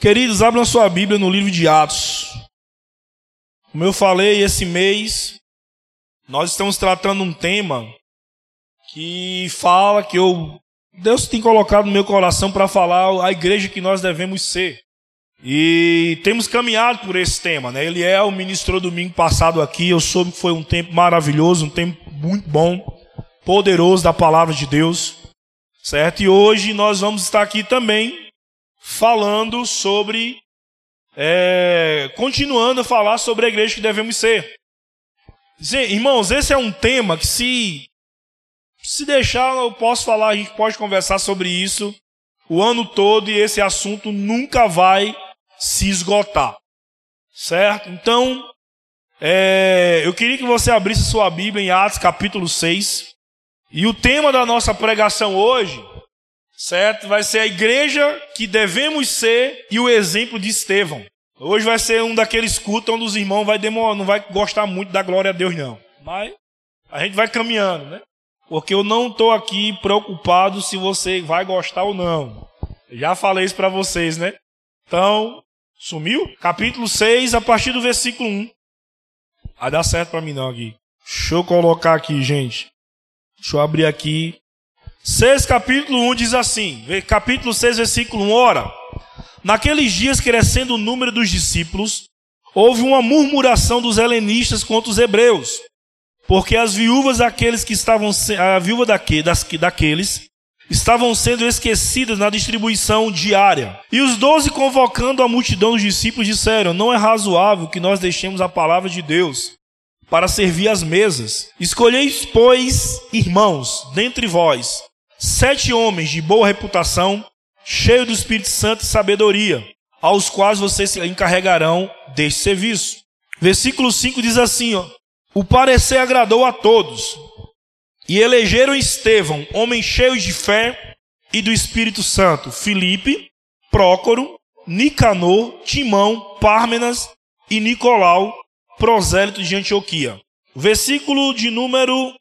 Queridos, abram sua Bíblia no livro de Atos. Como eu falei, esse mês nós estamos tratando um tema que fala que eu Deus tem colocado no meu coração para falar a igreja que nós devemos ser. E temos caminhado por esse tema, né? Ele é o ministro domingo passado aqui. Eu soube que foi um tempo maravilhoso, um tempo muito bom, poderoso da palavra de Deus, certo? E hoje nós vamos estar aqui também falando sobre. É, continuando a falar sobre a igreja que devemos ser. Irmãos, esse é um tema que, se, se deixar, eu posso falar, a gente pode conversar sobre isso o ano todo e esse assunto nunca vai se esgotar. Certo? Então, é, eu queria que você abrisse sua Bíblia em Atos capítulo 6. E o tema da nossa pregação hoje certo? Vai ser a igreja que devemos ser e o exemplo de Estevão. Hoje vai ser um daqueles cultos onde os irmãos vai demorar, não vai gostar muito da glória a Deus, não. Mas a gente vai caminhando, né? Porque eu não estou aqui preocupado se você vai gostar ou não. Já falei isso para vocês, né? Então, sumiu? Capítulo 6, a partir do versículo 1. Vai dar certo para mim não aqui. Deixa eu colocar aqui, gente. Deixa eu abrir aqui 6, capítulo 1 diz assim, capítulo 6, versículo 1, ora, naqueles dias crescendo o número dos discípulos, houve uma murmuração dos helenistas contra os hebreus, porque as viúvas daqueles que estavam, a viúva daqueles, estavam sendo esquecidas na distribuição diária. E os doze, convocando a multidão dos discípulos, disseram: Não é razoável que nós deixemos a palavra de Deus para servir as mesas. Escolheis, pois, irmãos, dentre vós, sete homens de boa reputação, cheios do Espírito Santo e sabedoria, aos quais vocês se encarregarão deste serviço. Versículo 5 diz assim: ó, O parecer agradou a todos, e elegeram Estevão, homem cheio de fé e do Espírito Santo, Filipe, Prócoro, Nicanor, Timão, Pármenas e Nicolau, prosélito de Antioquia. Versículo de número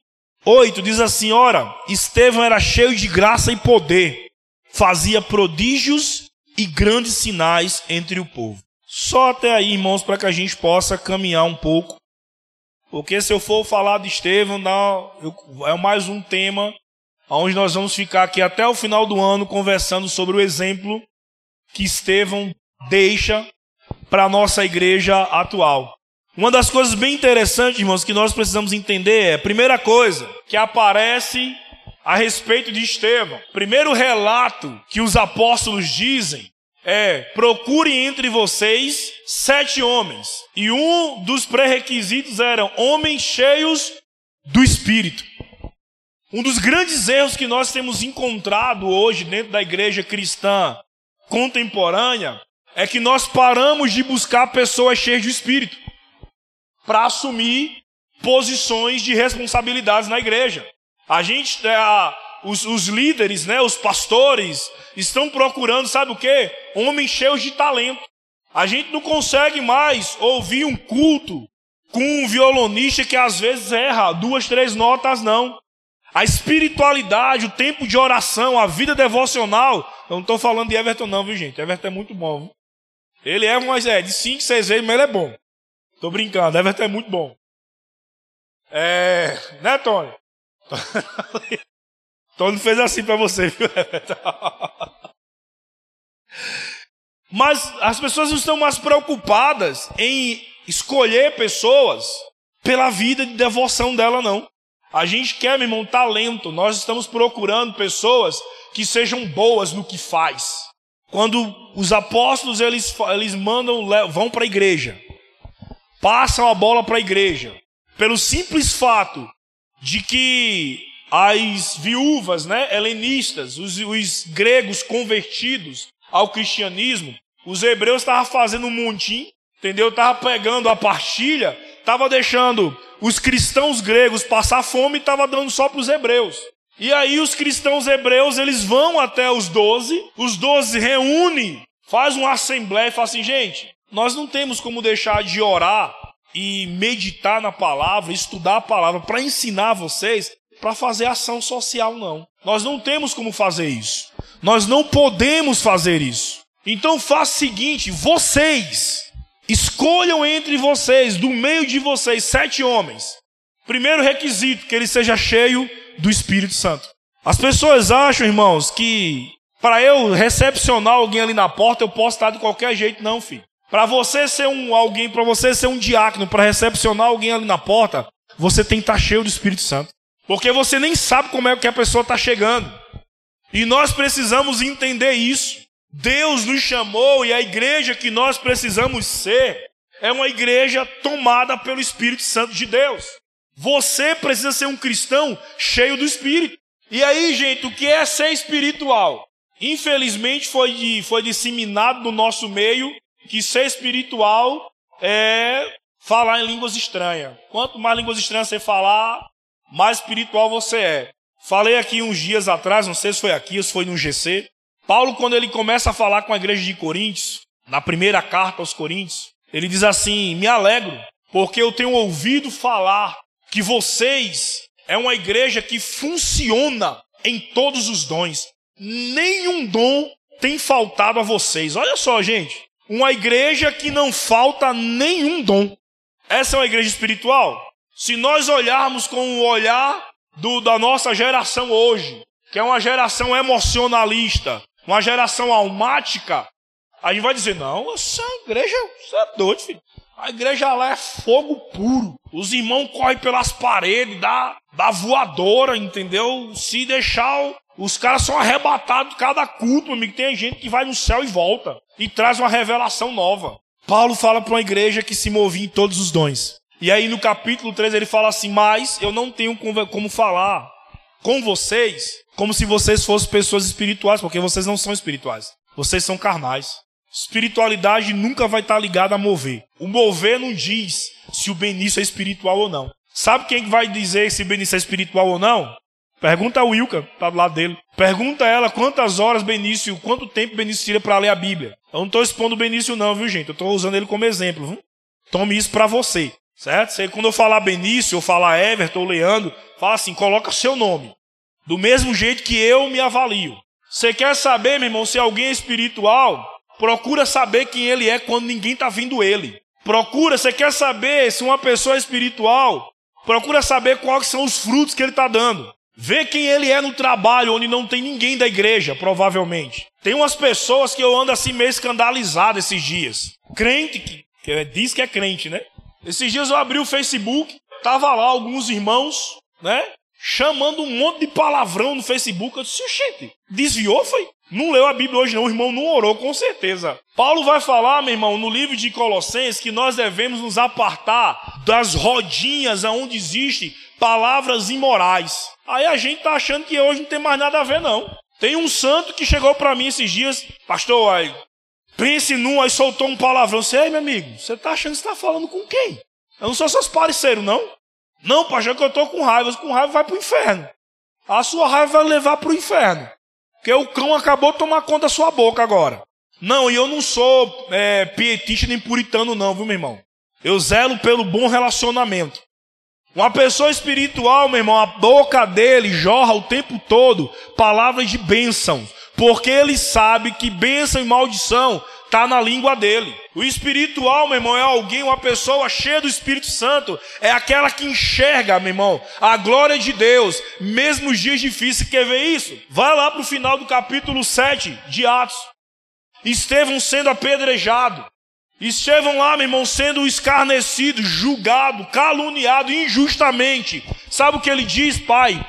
8 diz assim: Ora, Estevão era cheio de graça e poder, fazia prodígios e grandes sinais entre o povo. Só até aí, irmãos, para que a gente possa caminhar um pouco. Porque se eu for falar de Estevão, é mais um tema onde nós vamos ficar aqui até o final do ano conversando sobre o exemplo que Estevão deixa para a nossa igreja atual. Uma das coisas bem interessantes, irmãos, que nós precisamos entender é, primeira coisa, que aparece a respeito de Estevão. Primeiro relato que os apóstolos dizem é: procure entre vocês sete homens. E um dos pré-requisitos eram homens cheios do Espírito. Um dos grandes erros que nós temos encontrado hoje dentro da igreja cristã contemporânea é que nós paramos de buscar pessoas cheias de Espírito para assumir posições de responsabilidades na igreja. A gente, é, a, os, os, líderes, né, os pastores, estão procurando, sabe o que? Homens cheios de talento. A gente não consegue mais ouvir um culto com um violonista que às vezes erra duas, três notas, não. A espiritualidade, o tempo de oração, a vida devocional. Eu não estou falando de Everton, não, viu, gente? Everton é muito bom. Viu? Ele é, mas é de cinco, seis vezes, mas ele é bom. Tô brincando, Everton é muito bom. É. Né, Tony? Tony fez assim para você, viu? Mas as pessoas não estão mais preocupadas em escolher pessoas pela vida de devoção dela, não. A gente quer, meu irmão, talento. Nós estamos procurando pessoas que sejam boas no que faz. Quando os apóstolos eles, eles mandam, vão para a igreja passam a bola para a igreja. Pelo simples fato de que as viúvas, né, helenistas, os, os gregos convertidos ao cristianismo, os hebreus estavam fazendo um montinho, entendeu? Estavam pegando a partilha, estavam deixando os cristãos gregos passar fome e estavam dando só para os hebreus. E aí os cristãos hebreus, eles vão até os doze, os doze reúnem, faz uma assembleia e fala assim, gente, nós não temos como deixar de orar e meditar na palavra, estudar a palavra para ensinar vocês para fazer ação social, não. Nós não temos como fazer isso. Nós não podemos fazer isso. Então faça o seguinte: vocês escolham entre vocês, do meio de vocês, sete homens. Primeiro requisito, que ele seja cheio do Espírito Santo. As pessoas acham, irmãos, que para eu recepcionar alguém ali na porta, eu posso estar de qualquer jeito, não, filho. Para você ser um alguém, para você ser um diácono, para recepcionar alguém ali na porta, você tem que estar cheio do Espírito Santo. Porque você nem sabe como é que a pessoa está chegando. E nós precisamos entender isso. Deus nos chamou e a igreja que nós precisamos ser é uma igreja tomada pelo Espírito Santo de Deus. Você precisa ser um cristão cheio do Espírito. E aí, gente, o que é ser espiritual? Infelizmente foi, foi disseminado no nosso meio que ser espiritual é falar em línguas estranhas. Quanto mais línguas estranhas você falar, mais espiritual você é. Falei aqui uns dias atrás, não sei se foi aqui ou se foi no GC. Paulo, quando ele começa a falar com a igreja de Coríntios, na primeira carta aos Coríntios, ele diz assim: Me alegro, porque eu tenho ouvido falar que vocês é uma igreja que funciona em todos os dons. Nenhum dom tem faltado a vocês. Olha só, gente. Uma igreja que não falta nenhum dom. Essa é uma igreja espiritual? Se nós olharmos com o olhar do, da nossa geração hoje, que é uma geração emocionalista, uma geração almática, a gente vai dizer: não, essa igreja, você é doido, filho. A igreja lá é fogo puro. Os irmãos correm pelas paredes, dá, dá voadora, entendeu? Se deixar, os caras são arrebatados cada culto, amigo. Tem gente que vai no céu e volta e traz uma revelação nova. Paulo fala para uma igreja que se movia em todos os dons. E aí no capítulo 3 ele fala assim: Mas eu não tenho como falar com vocês como se vocês fossem pessoas espirituais, porque vocês não são espirituais. Vocês são carnais. Espiritualidade nunca vai estar ligada a mover. O mover não diz se o Benício é espiritual ou não. Sabe quem vai dizer se o Benício é espiritual ou não? Pergunta a Wilka, tá do lado dele. Pergunta a ela quantas horas Benício, quanto tempo Benício tira para ler a Bíblia. Eu não estou expondo o Benício não, viu gente? Eu estou usando ele como exemplo. Viu? Tome isso para você. Certo? Você, quando eu falar Benício, ou falar Everton ou Leandro, fala assim, coloca seu nome. Do mesmo jeito que eu me avalio. Você quer saber, meu irmão, se alguém é espiritual? Procura saber quem ele é quando ninguém está vindo ele. Procura, você quer saber se uma pessoa é espiritual? Procura saber quais são os frutos que ele está dando. Vê quem ele é no trabalho, onde não tem ninguém da igreja, provavelmente. Tem umas pessoas que eu ando assim meio escandalizado esses dias. Crente, que, que diz que é crente, né? Esses dias eu abri o Facebook, tava lá alguns irmãos, né? Chamando um monte de palavrão no Facebook. Eu disse, gente, desviou, foi? Não leu a Bíblia hoje não, o irmão não orou, com certeza. Paulo vai falar, meu irmão, no livro de Colossenses, que nós devemos nos apartar das rodinhas onde existem palavras imorais. Aí a gente tá achando que hoje não tem mais nada a ver, não. Tem um santo que chegou para mim esses dias, pastor, aí, pense num, aí soltou um palavrão. Você, aí, meu amigo, você tá achando que você tá falando com quem? Eu não sou seus parceiros, não. Não, pastor, que eu tô com raiva. Com raiva vai pro inferno. A sua raiva vai levar pro inferno. Porque o cão acabou de tomar conta da sua boca agora. Não, e eu não sou é, pietista nem puritano, não, viu, meu irmão? Eu zelo pelo bom relacionamento. Uma pessoa espiritual, meu irmão, a boca dele jorra o tempo todo palavras de bênção. Porque ele sabe que bênção e maldição está na língua dele. O espiritual, meu irmão, é alguém, uma pessoa cheia do Espírito Santo. É aquela que enxerga, meu irmão, a glória de Deus, mesmo nos dias difíceis. Quer ver isso? Vai lá para o final do capítulo 7 de Atos. Estevão sendo apedrejado. Estevão lá, meu irmão, sendo escarnecido, julgado, caluniado injustamente. Sabe o que ele diz, pai?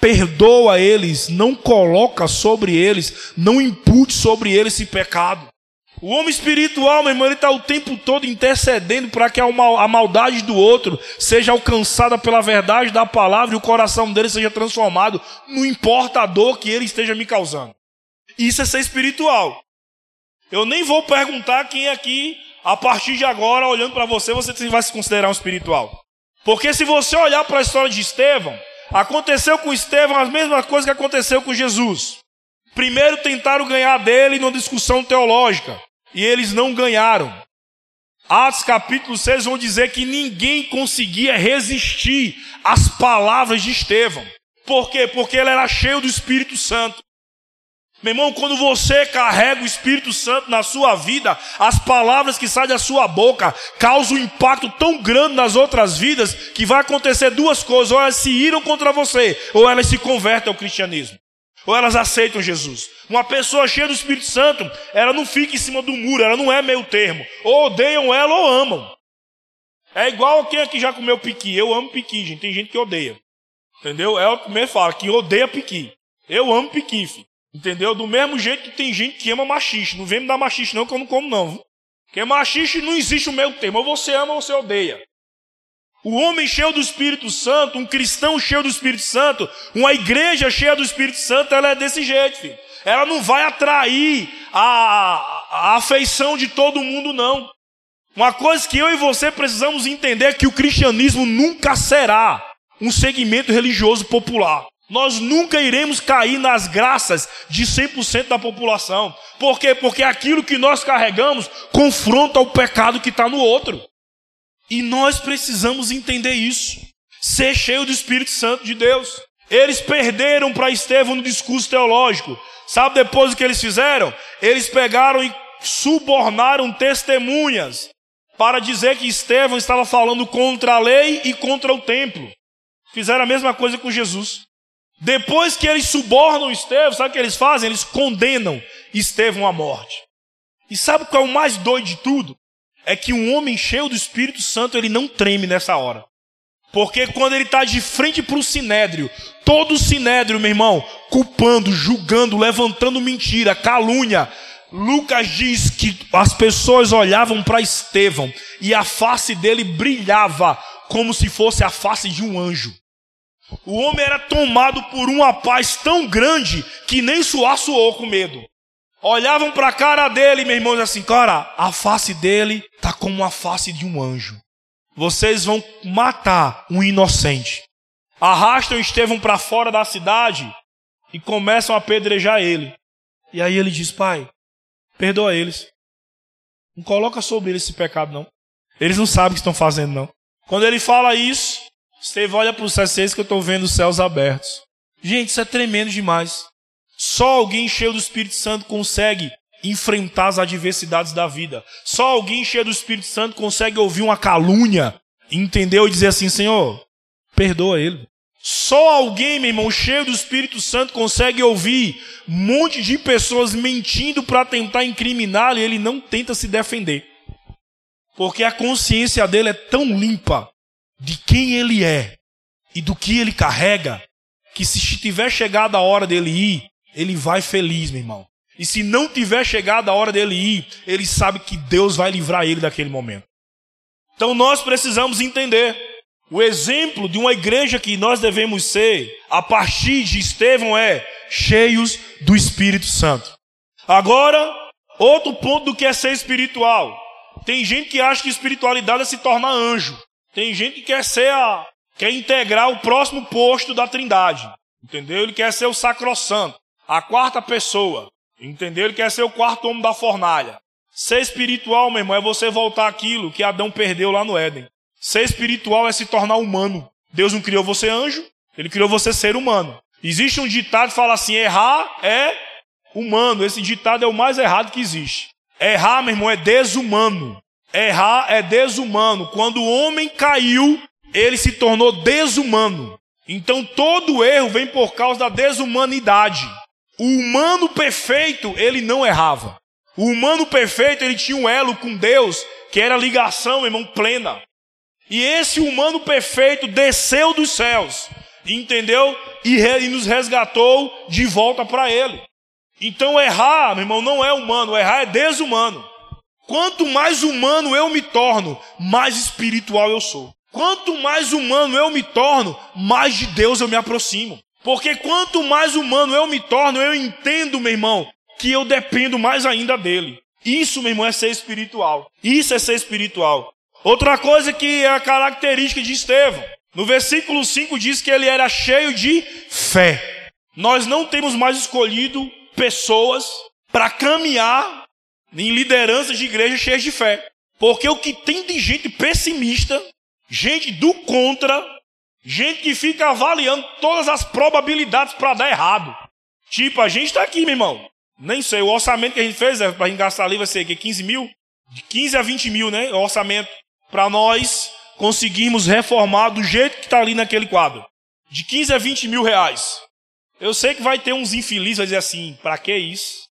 Perdoa eles, não coloca sobre eles, não impute sobre eles esse pecado. O homem espiritual, meu irmão, ele está o tempo todo intercedendo para que a maldade do outro seja alcançada pela verdade da palavra e o coração dele seja transformado, não importa a dor que ele esteja me causando. Isso é ser espiritual. Eu nem vou perguntar quem aqui, a partir de agora, olhando para você, você vai se considerar um espiritual. Porque se você olhar para a história de Estevão, aconteceu com Estevão as mesmas coisas que aconteceu com Jesus. Primeiro tentaram ganhar dele numa discussão teológica, e eles não ganharam. Atos capítulo 6 vão dizer que ninguém conseguia resistir às palavras de Estevão. Por quê? Porque ele era cheio do Espírito Santo. Meu irmão, quando você carrega o Espírito Santo na sua vida, as palavras que saem da sua boca causam um impacto tão grande nas outras vidas que vai acontecer duas coisas: ou elas se iram contra você, ou elas se convertem ao cristianismo, ou elas aceitam Jesus. Uma pessoa cheia do Espírito Santo, ela não fica em cima do muro, ela não é meio termo. Ou odeiam ela ou amam. É igual quem aqui já comeu piqui. Eu amo piqui, gente. Tem gente que odeia. Entendeu? É o que me fala, que odeia piqui. Eu amo piqui, filho. Entendeu? Do mesmo jeito que tem gente que ama machixe. Não vem me dar machixe não, que eu não como não. Porque machixe não existe o meio termo. Ou você ama ou você odeia. O homem cheio do Espírito Santo, um cristão cheio do Espírito Santo, uma igreja cheia do Espírito Santo, ela é desse jeito, filho. Ela não vai atrair a, a afeição de todo mundo, não. Uma coisa que eu e você precisamos entender é que o cristianismo nunca será um segmento religioso popular. Nós nunca iremos cair nas graças de 100% da população. Por quê? Porque aquilo que nós carregamos confronta o pecado que está no outro. E nós precisamos entender isso. Ser cheio do Espírito Santo de Deus. Eles perderam para Estevão no discurso teológico. Sabe depois o que eles fizeram? Eles pegaram e subornaram testemunhas para dizer que Estevão estava falando contra a lei e contra o templo. Fizeram a mesma coisa com Jesus. Depois que eles subornam Estevão, sabe o que eles fazem? Eles condenam Estevão à morte. E sabe qual é o mais doido de tudo? É que um homem cheio do Espírito Santo, ele não treme nessa hora. Porque quando ele está de frente para o sinédrio, todo o sinédrio, meu irmão, culpando, julgando, levantando mentira, calúnia, Lucas diz que as pessoas olhavam para Estevão e a face dele brilhava como se fosse a face de um anjo. O homem era tomado por uma paz tão grande que nem suar suou com medo. Olhavam para a cara dele, meu irmão, assim, cara, a face dele tá como a face de um anjo. Vocês vão matar um inocente. Arrastam Estevão para fora da cidade e começam a apedrejar ele. E aí ele diz: Pai, perdoa eles. Não coloca sobre eles esse pecado, não. Eles não sabem o que estão fazendo, não. Quando ele fala isso, Estevão olha para os céus que eu estou vendo os céus abertos. Gente, isso é tremendo demais. Só alguém cheio do Espírito Santo consegue enfrentar as adversidades da vida. Só alguém cheio do Espírito Santo consegue ouvir uma calúnia, entendeu? E dizer assim: Senhor, perdoa ele. Só alguém, meu irmão, cheio do Espírito Santo consegue ouvir um monte de pessoas mentindo para tentar incriminá-lo e ele não tenta se defender. Porque a consciência dele é tão limpa de quem ele é e do que ele carrega, que se tiver chegado a hora dele ir, ele vai feliz, meu irmão. E se não tiver chegado a hora dele ir, ele sabe que Deus vai livrar ele daquele momento. Então nós precisamos entender o exemplo de uma igreja que nós devemos ser a partir de Estevão é cheios do Espírito Santo. Agora, outro ponto do que é ser espiritual. Tem gente que acha que espiritualidade é se tornar anjo. Tem gente que quer ser a. quer integrar o próximo posto da trindade. Entendeu? Ele quer ser o sacrossanto, a quarta pessoa. Entendeu? Ele quer ser o quarto homem da fornalha. Ser espiritual, meu irmão, é você voltar aquilo que Adão perdeu lá no Éden. Ser espiritual é se tornar humano. Deus não criou você anjo, ele criou você ser humano. Existe um ditado que fala assim: errar é humano. Esse ditado é o mais errado que existe. Errar, meu irmão, é desumano. Errar é desumano. Quando o homem caiu, ele se tornou desumano. Então todo erro vem por causa da desumanidade. O humano perfeito, ele não errava. O humano perfeito, ele tinha um elo com Deus, que era ligação, irmão, plena. E esse humano perfeito desceu dos céus, entendeu? E, e nos resgatou de volta para ele. Então errar, meu irmão, não é humano, errar é desumano. Quanto mais humano eu me torno, mais espiritual eu sou. Quanto mais humano eu me torno, mais de Deus eu me aproximo. Porque quanto mais humano eu me torno, eu entendo, meu irmão, que eu dependo mais ainda dele. Isso, meu irmão, é ser espiritual. Isso é ser espiritual. Outra coisa que é a característica de Estevão. No versículo 5 diz que ele era cheio de fé. Nós não temos mais escolhido pessoas para caminhar em lideranças de igreja cheias de fé. Porque o que tem de gente pessimista, gente do contra, gente que fica avaliando todas as probabilidades para dar errado. Tipo, a gente tá aqui, meu irmão. Nem sei, o orçamento que a gente fez é, pra gente gastar ali vai ser que 15 mil? De 15 a 20 mil, né? O orçamento para nós conseguirmos reformar do jeito que está ali naquele quadro. De 15 a 20 mil reais. Eu sei que vai ter uns infelizes, vai dizer assim, para que isso?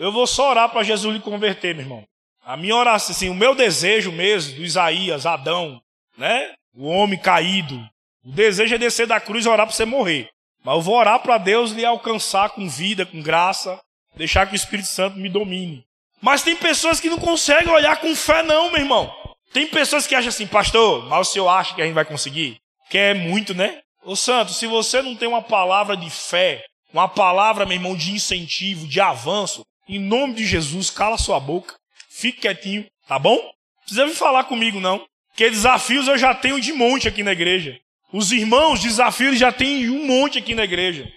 Eu vou só orar para Jesus lhe converter, meu irmão. A minha oração, assim, o meu desejo mesmo, do Isaías, Adão, né? O homem caído. O desejo é descer da cruz e orar para você morrer. Mas eu vou orar para Deus lhe alcançar com vida, com graça, deixar que o Espírito Santo me domine. Mas tem pessoas que não conseguem olhar com fé, não, meu irmão. Tem pessoas que acham assim, pastor, mas o senhor acha que a gente vai conseguir? Que é muito, né? Ô Santo, se você não tem uma palavra de fé, uma palavra, meu irmão, de incentivo, de avanço, em nome de Jesus, cala sua boca, fique quietinho, tá bom? Não precisa vir falar comigo, não. Porque desafios eu já tenho de monte aqui na igreja. Os irmãos, desafios já tem um monte aqui na igreja.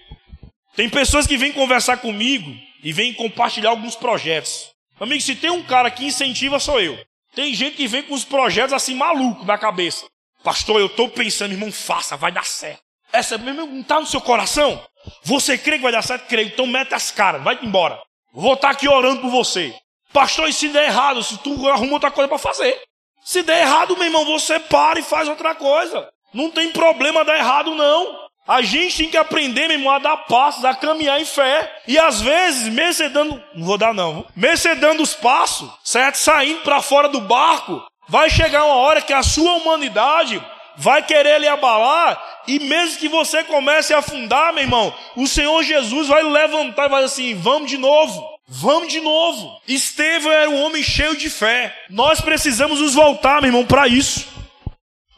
Tem pessoas que vêm conversar comigo e vêm compartilhar alguns projetos. Amigo, se tem um cara que incentiva, sou eu. Tem gente que vem com os projetos assim maluco na cabeça. Pastor, eu estou pensando, irmão, faça, vai dar certo. Essa mesmo não está no seu coração? Você crê que vai dar certo? Creio. Então mete as caras, vai embora. Vou estar tá aqui orando por você. Pastor, e se der errado? Se tu arruma outra coisa para fazer. Se der errado, meu irmão, você para e faz outra coisa. Não tem problema dar errado, não. A gente tem que aprender, meu irmão, a dar passos, a caminhar em fé. E às vezes, mesmo você dando, não vou dar não, mesmo você dando os passos, certo? Saindo para fora do barco, Vai chegar uma hora que a sua humanidade vai querer lhe abalar, e mesmo que você comece a afundar, meu irmão, o Senhor Jesus vai levantar e vai assim: vamos de novo. Vamos de novo. Estevão era um homem cheio de fé. Nós precisamos nos voltar, meu irmão, para isso.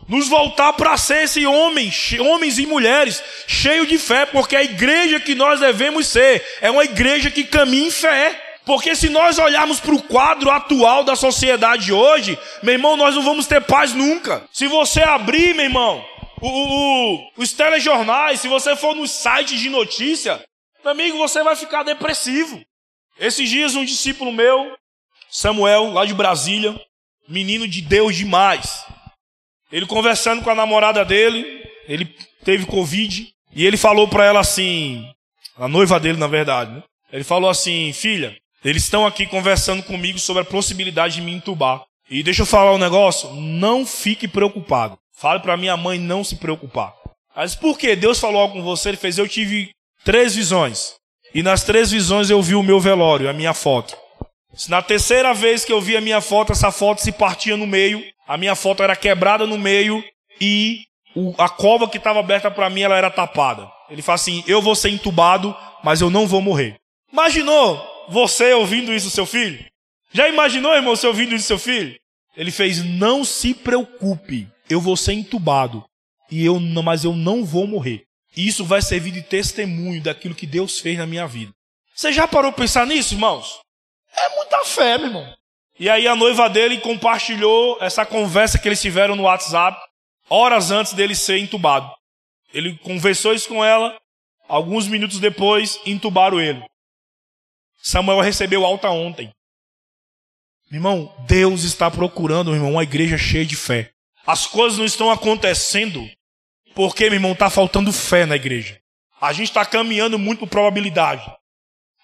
Nos voltar para ser esse homem, homens e mulheres, cheio de fé, porque a igreja que nós devemos ser é uma igreja que caminha em fé. Porque se nós olharmos para o quadro atual da sociedade hoje, meu irmão, nós não vamos ter paz nunca. Se você abrir, meu irmão, o, o, os telejornais, se você for nos sites de notícia, meu amigo, você vai ficar depressivo. Esses dias um discípulo meu, Samuel, lá de Brasília, menino de Deus demais. Ele conversando com a namorada dele, ele teve Covid, e ele falou para ela assim, a noiva dele, na verdade, né? Ele falou assim: Filha, eles estão aqui conversando comigo sobre a possibilidade de me entubar. E deixa eu falar um negócio, não fique preocupado. Fale para minha mãe não se preocupar. Mas por que? Deus falou algo com você, ele fez, eu tive três visões. E nas três visões eu vi o meu velório, a minha foto. Na terceira vez que eu vi a minha foto, essa foto se partia no meio, a minha foto era quebrada no meio e a cova que estava aberta para mim ela era tapada. Ele fala assim: eu vou ser entubado, mas eu não vou morrer. Imaginou você ouvindo isso, seu filho? Já imaginou, irmão, você ouvindo isso, seu filho? Ele fez: Não se preocupe, eu vou ser entubado, e eu mas eu não vou morrer. E isso vai servir de testemunho daquilo que Deus fez na minha vida. Você já parou para pensar nisso, irmãos? É muita fé, meu irmão. E aí a noiva dele compartilhou essa conversa que eles tiveram no WhatsApp, horas antes dele ser entubado. Ele conversou isso com ela, alguns minutos depois entubaram ele. Samuel recebeu alta ontem. Meu irmão, Deus está procurando, meu irmão, uma igreja cheia de fé. As coisas não estão acontecendo porque, meu irmão, está faltando fé na igreja. A gente está caminhando muito por probabilidade.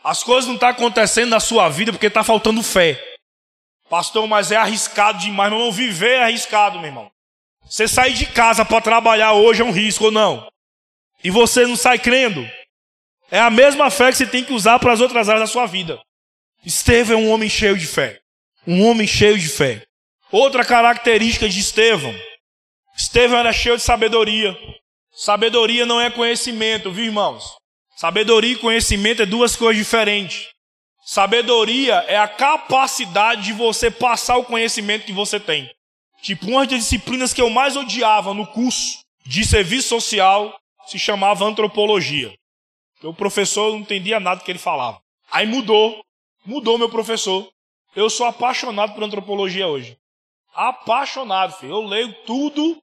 As coisas não estão tá acontecendo na sua vida porque está faltando fé. Pastor, mas é arriscado demais, meu irmão. Viver é arriscado, meu irmão. Você sair de casa para trabalhar hoje é um risco ou não? E você não sai crendo? É a mesma fé que você tem que usar para as outras áreas da sua vida. Estevão é um homem cheio de fé. Um homem cheio de fé. Outra característica de Estevão. Estevão era cheio de sabedoria. Sabedoria não é conhecimento, viu, irmãos? Sabedoria e conhecimento é duas coisas diferentes. Sabedoria é a capacidade de você passar o conhecimento que você tem. Tipo, uma das disciplinas que eu mais odiava no curso de serviço social se chamava antropologia. O professor não entendia nada do que ele falava. Aí mudou. Mudou meu professor. Eu sou apaixonado por antropologia hoje. Apaixonado, filho. Eu leio tudo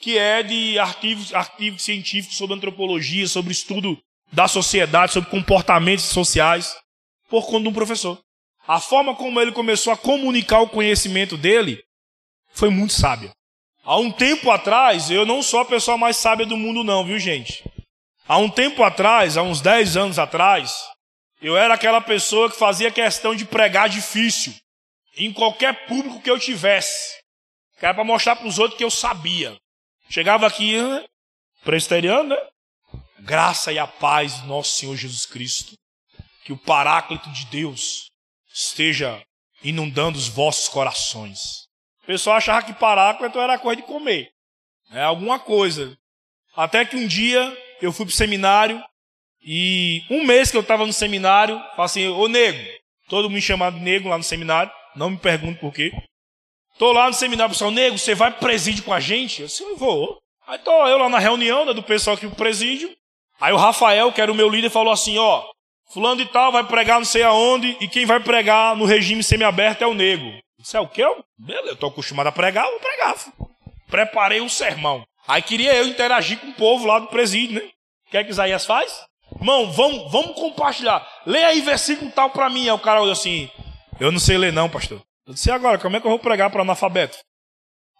que é de artigos, artigos científicos sobre antropologia, sobre estudo da sociedade, sobre comportamentos sociais, por conta de um professor. A forma como ele começou a comunicar o conhecimento dele foi muito sábia. Há um tempo atrás, eu não sou a pessoa mais sábia do mundo, não, viu, gente? Há um tempo atrás, há uns 10 anos atrás, eu era aquela pessoa que fazia questão de pregar difícil em qualquer público que eu tivesse. Que era para mostrar para os outros que eu sabia. Chegava aqui, né? presbiteriano, né? Graça e a paz do nosso Senhor Jesus Cristo. Que o Paráclito de Deus esteja inundando os vossos corações. O pessoal achava que Paráclito era coisa de comer. É alguma coisa. Até que um dia eu fui para o seminário e um mês que eu estava no seminário, falei assim, ô nego, todo mundo me chamando de nego lá no seminário, não me pergunto por quê. Tô lá no seminário, pessoal, nego, você vai pro presídio com a gente? Eu disse, eu vou. Aí tô eu lá na reunião né, do pessoal aqui pro presídio. Aí o Rafael, que era o meu líder, falou assim, ó, fulano de tal vai pregar não sei aonde, e quem vai pregar no regime semiaberto é o nego. Isso é o quê? Beleza, eu tô acostumado a pregar, vou pregar. Preparei um sermão. Aí queria eu interagir com o povo lá do presídio, né? O que é que Isaías faz? Irmão, vamos, vamos compartilhar. Lê aí versículo tal para mim. Aí o cara olhou assim: Eu não sei ler, não, pastor. Eu disse: agora, como é que eu vou pregar para analfabeto?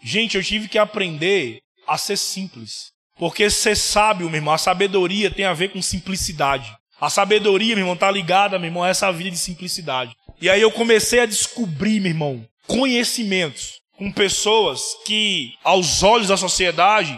Gente, eu tive que aprender a ser simples. Porque ser sábio, meu irmão, a sabedoria tem a ver com simplicidade. A sabedoria, meu irmão, tá ligada, meu irmão, a essa vida de simplicidade. E aí eu comecei a descobrir, meu irmão, conhecimentos com pessoas que, aos olhos da sociedade,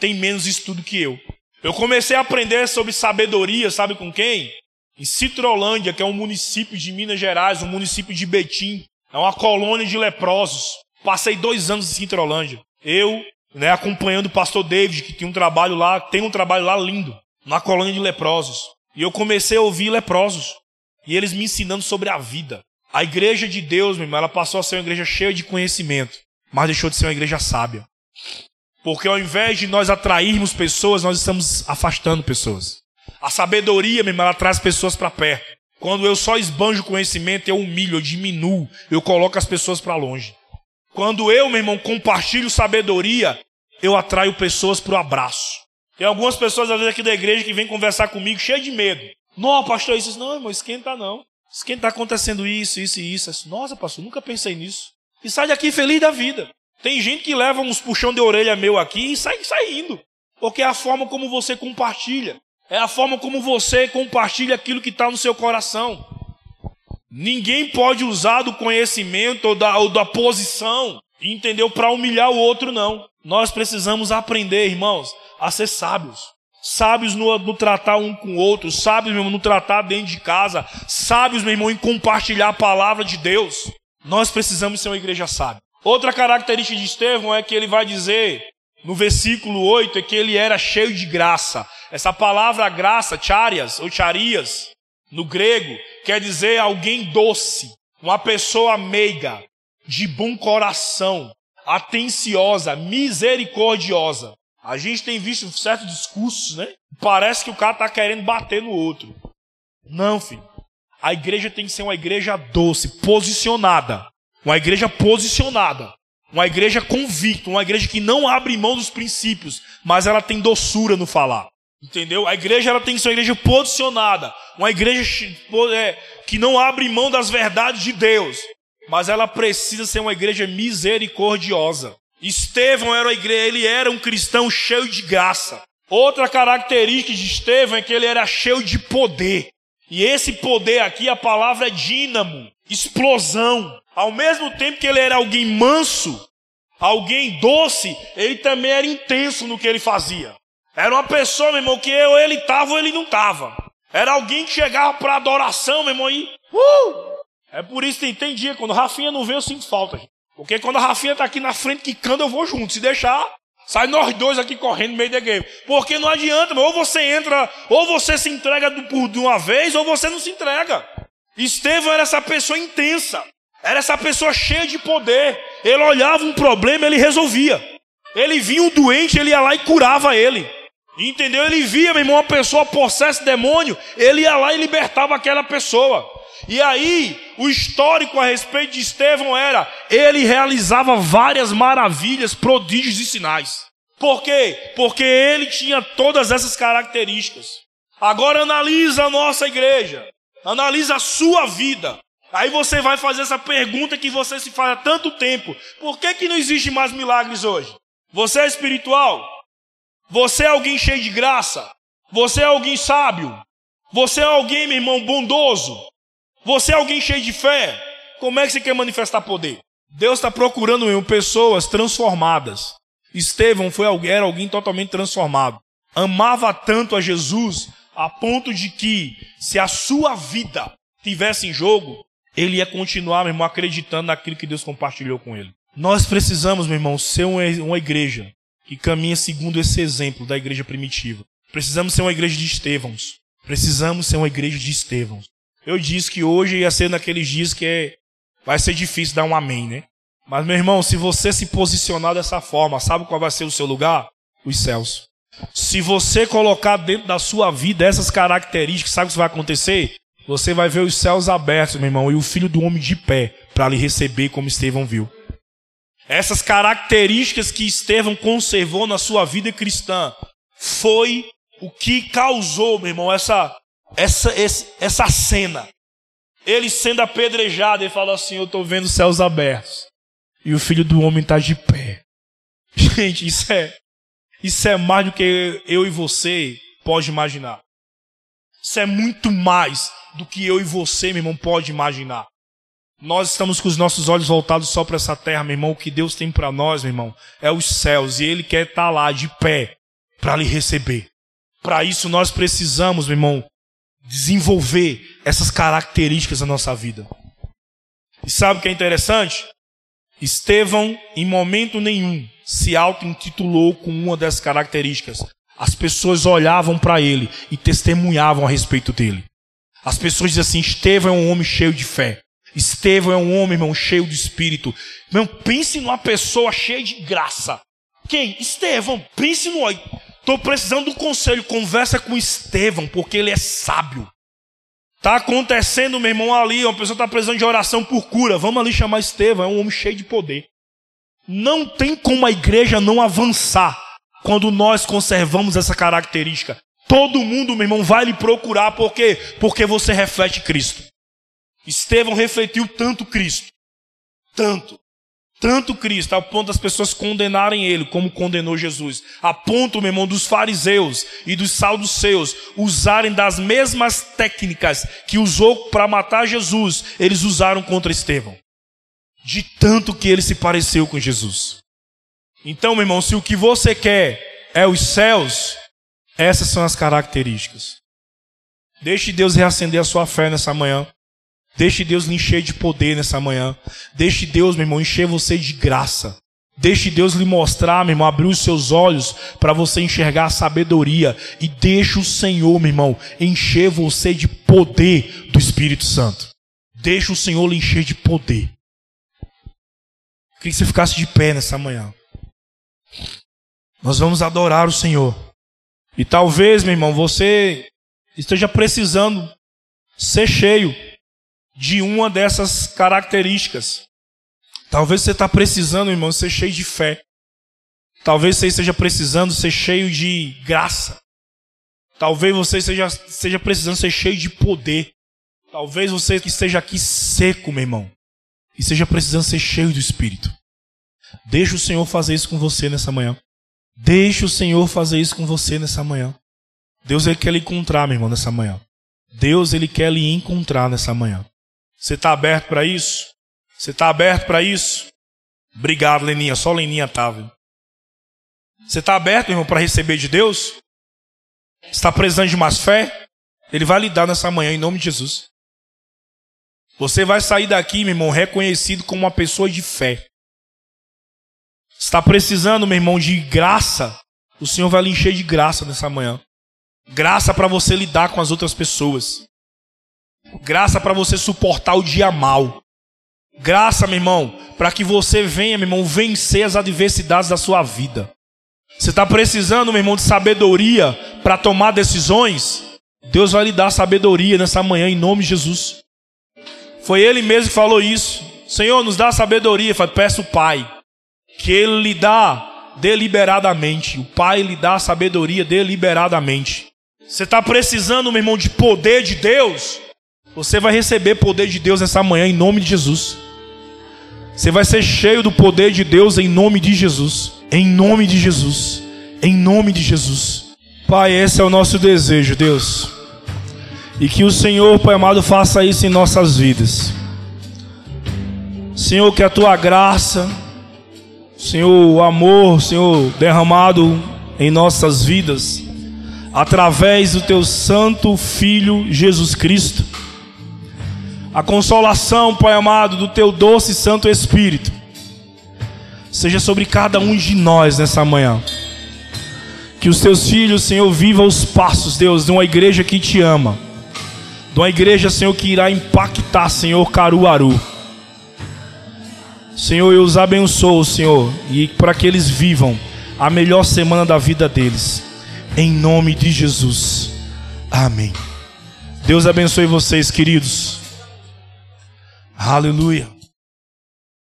têm menos estudo que eu. Eu comecei a aprender sobre sabedoria, sabe com quem? Em Citrolândia, que é um município de Minas Gerais, um município de Betim. É uma colônia de leprosos. Passei dois anos em Citrolândia. Eu, né, acompanhando o pastor David, que tem um trabalho lá, tem um trabalho lá lindo, na colônia de leprosos. E eu comecei a ouvir leprosos. E eles me ensinando sobre a vida. A igreja de Deus, meu irmão, ela passou a ser uma igreja cheia de conhecimento, mas deixou de ser uma igreja sábia. Porque ao invés de nós atrairmos pessoas, nós estamos afastando pessoas. A sabedoria, meu irmão, ela traz pessoas para perto. Quando eu só esbanjo conhecimento, eu humilho, eu diminuo, eu coloco as pessoas para longe. Quando eu, meu irmão, compartilho sabedoria, eu atraio pessoas para o abraço. Tem algumas pessoas, às vezes, aqui da igreja que vêm conversar comigo cheio de medo. Não, pastor, isso. Não, irmão, esquenta não. Esquenta, está acontecendo isso, isso e isso. Nossa, pastor, nunca pensei nisso. E sai daqui feliz da vida. Tem gente que leva uns puxão de orelha meu aqui e sai saindo. Porque é a forma como você compartilha. É a forma como você compartilha aquilo que está no seu coração. Ninguém pode usar do conhecimento ou da, ou da posição, entendeu? Para humilhar o outro, não. Nós precisamos aprender, irmãos, a ser sábios. Sábios no, no tratar um com o outro, sábios, meu irmão, no tratar dentro de casa, sábios, meu irmão, em compartilhar a palavra de Deus. Nós precisamos ser uma igreja sábia. Outra característica de Estevão é que ele vai dizer, no versículo 8, é que ele era cheio de graça. Essa palavra graça, charias ou charias, no grego, quer dizer alguém doce, uma pessoa meiga, de bom coração, atenciosa, misericordiosa. A gente tem visto certos discursos, né? Parece que o cara está querendo bater no outro. Não, filho. A igreja tem que ser uma igreja doce, posicionada. Uma igreja posicionada. Uma igreja convicta, uma igreja que não abre mão dos princípios, mas ela tem doçura no falar. Entendeu? A igreja ela tem que ser uma igreja posicionada, uma igreja é, que não abre mão das verdades de Deus, mas ela precisa ser uma igreja misericordiosa. Estevão era uma igreja, ele era um cristão cheio de graça. Outra característica de Estevão é que ele era cheio de poder. E esse poder aqui, a palavra é dínamo, explosão. Ao mesmo tempo que ele era alguém manso, alguém doce, ele também era intenso no que ele fazia. Era uma pessoa, meu irmão, que ou ele estava ou ele não estava. Era alguém que chegava para adoração, meu irmão, e. Uh! É por isso que tem dia, quando a Rafinha não vem, eu sinto falta. Gente. Porque quando a Rafinha está aqui na frente quicando, eu vou junto. Se deixar, sai nós dois aqui correndo no meio da game. Porque não adianta, ou você entra, ou você se entrega por de uma vez, ou você não se entrega. Estevão era essa pessoa intensa. Era essa pessoa cheia de poder. Ele olhava um problema, ele resolvia. Ele via um doente, ele ia lá e curava ele. Entendeu? Ele via, meu irmão, uma pessoa possessa demônio, ele ia lá e libertava aquela pessoa. E aí, o histórico a respeito de Estevão era: ele realizava várias maravilhas, prodígios e sinais. Por quê? Porque ele tinha todas essas características. Agora analisa a nossa igreja, analisa a sua vida. Aí você vai fazer essa pergunta que você se faz há tanto tempo: por que, que não existe mais milagres hoje? Você é espiritual? Você é alguém cheio de graça? Você é alguém sábio. Você é alguém, meu irmão, bondoso. Você é alguém cheio de fé. Como é que você quer manifestar poder? Deus está procurando mesmo pessoas transformadas. Estevão foi alguém, era alguém totalmente transformado. Amava tanto a Jesus a ponto de que, se a sua vida tivesse em jogo, ele ia continuar, meu irmão, acreditando naquilo que Deus compartilhou com ele. Nós precisamos, meu irmão, ser uma igreja que caminha segundo esse exemplo da igreja primitiva. Precisamos ser uma igreja de Estevãos. Precisamos ser uma igreja de Estevãos. Eu disse que hoje ia ser naqueles dias que é, vai ser difícil dar um amém, né? Mas, meu irmão, se você se posicionar dessa forma, sabe qual vai ser o seu lugar? Os céus. Se você colocar dentro da sua vida essas características, sabe o que vai acontecer? Você vai ver os céus abertos, meu irmão, e o filho do homem de pé para lhe receber como Estevão viu. Essas características que Estevão conservou na sua vida cristã foi o que causou, meu irmão, essa essa essa cena. Ele sendo apedrejado, ele fala assim: "Eu estou vendo os céus abertos e o filho do homem está de pé". Gente, isso é isso é mais do que eu e você pode imaginar. Isso é muito mais do que eu e você, meu irmão, pode imaginar. Nós estamos com os nossos olhos voltados só para essa terra, meu irmão. O que Deus tem para nós, meu irmão, é os céus. E Ele quer estar tá lá de pé para lhe receber. Para isso nós precisamos, meu irmão, desenvolver essas características na nossa vida. E sabe o que é interessante? Estevão, em momento nenhum, se auto-intitulou com uma dessas características. As pessoas olhavam para ele e testemunhavam a respeito dele. As pessoas diziam assim: Estevão é um homem cheio de fé. Estevão é um homem, irmão, cheio de espírito. Irmão, pense numa pessoa cheia de graça. Quem? Estevão. Pense no. Estou precisando do conselho. Conversa com Estevão, porque ele é sábio. Está acontecendo, meu irmão, ali. Uma pessoa está precisando de oração por cura. Vamos ali chamar Estevão. É um homem cheio de poder. Não tem como a igreja não avançar quando nós conservamos essa característica. Todo mundo, meu irmão, vai lhe procurar. Por quê? Porque você reflete Cristo. Estevão refletiu tanto Cristo. Tanto. Tanto Cristo, ao ponto das pessoas condenarem ele, como condenou Jesus. A ponto, meu irmão, dos fariseus e dos saduceus usarem das mesmas técnicas que usou para matar Jesus, eles usaram contra Estevão. De tanto que ele se pareceu com Jesus. Então, meu irmão, se o que você quer é os céus, essas são as características. Deixe Deus reacender a sua fé nessa manhã. Deixe Deus lhe encher de poder nessa manhã. Deixe Deus, meu irmão, encher você de graça. Deixe Deus lhe mostrar, meu irmão, abrir os seus olhos para você enxergar a sabedoria. E deixe o Senhor, meu irmão, encher você de poder do Espírito Santo. Deixe o Senhor lhe encher de poder. Queria que você ficasse de pé nessa manhã. Nós vamos adorar o Senhor. E talvez, meu irmão, você esteja precisando ser cheio de uma dessas características. Talvez você está precisando, irmão, ser cheio de fé. Talvez você esteja precisando ser cheio de graça. Talvez você esteja, esteja precisando ser cheio de poder. Talvez você que esteja aqui seco, meu irmão, e esteja precisando ser cheio do Espírito. Deixa o Senhor fazer isso com você nessa manhã. Deixa o Senhor fazer isso com você nessa manhã. Deus ele quer lhe encontrar, meu irmão, nessa manhã. Deus ele quer lhe encontrar nessa manhã. Você está aberto para isso? Você está aberto para isso? Obrigado, Leninha. Só Leninha estava. Tá, Você está aberto, irmão, para receber de Deus? Está precisando de mais fé? Ele vai lhe dar nessa manhã, em nome de Jesus. Você vai sair daqui, meu irmão, reconhecido como uma pessoa de fé. Está precisando, meu irmão, de graça? O Senhor vai lhe encher de graça nessa manhã. Graça para você lidar com as outras pessoas. Graça para você suportar o dia mal. Graça, meu irmão, para que você venha, meu irmão, vencer as adversidades da sua vida. Você está precisando, meu irmão, de sabedoria para tomar decisões? Deus vai lhe dar sabedoria nessa manhã, em nome de Jesus. Foi Ele mesmo que falou isso. Senhor, nos dá sabedoria. Peço o Pai, que Ele lhe dá deliberadamente. O Pai lhe dá sabedoria deliberadamente. Você está precisando, meu irmão, de poder de Deus? Você vai receber poder de Deus essa manhã em nome de Jesus. Você vai ser cheio do poder de Deus em nome de Jesus. Em nome de Jesus. Em nome de Jesus. Pai, esse é o nosso desejo, Deus. E que o Senhor, Pai amado, faça isso em nossas vidas. Senhor, que a tua graça, Senhor, o amor, Senhor, derramado em nossas vidas, através do teu santo Filho Jesus Cristo, a consolação, Pai amado, do teu doce e santo Espírito, seja sobre cada um de nós nessa manhã. Que os teus filhos, Senhor, vivam os passos, Deus, de uma igreja que te ama, de uma igreja, Senhor, que irá impactar, Senhor, Caruaru. Senhor, eu os abençoo, Senhor, e para que eles vivam a melhor semana da vida deles, em nome de Jesus. Amém. Deus abençoe vocês, queridos. Aleluia.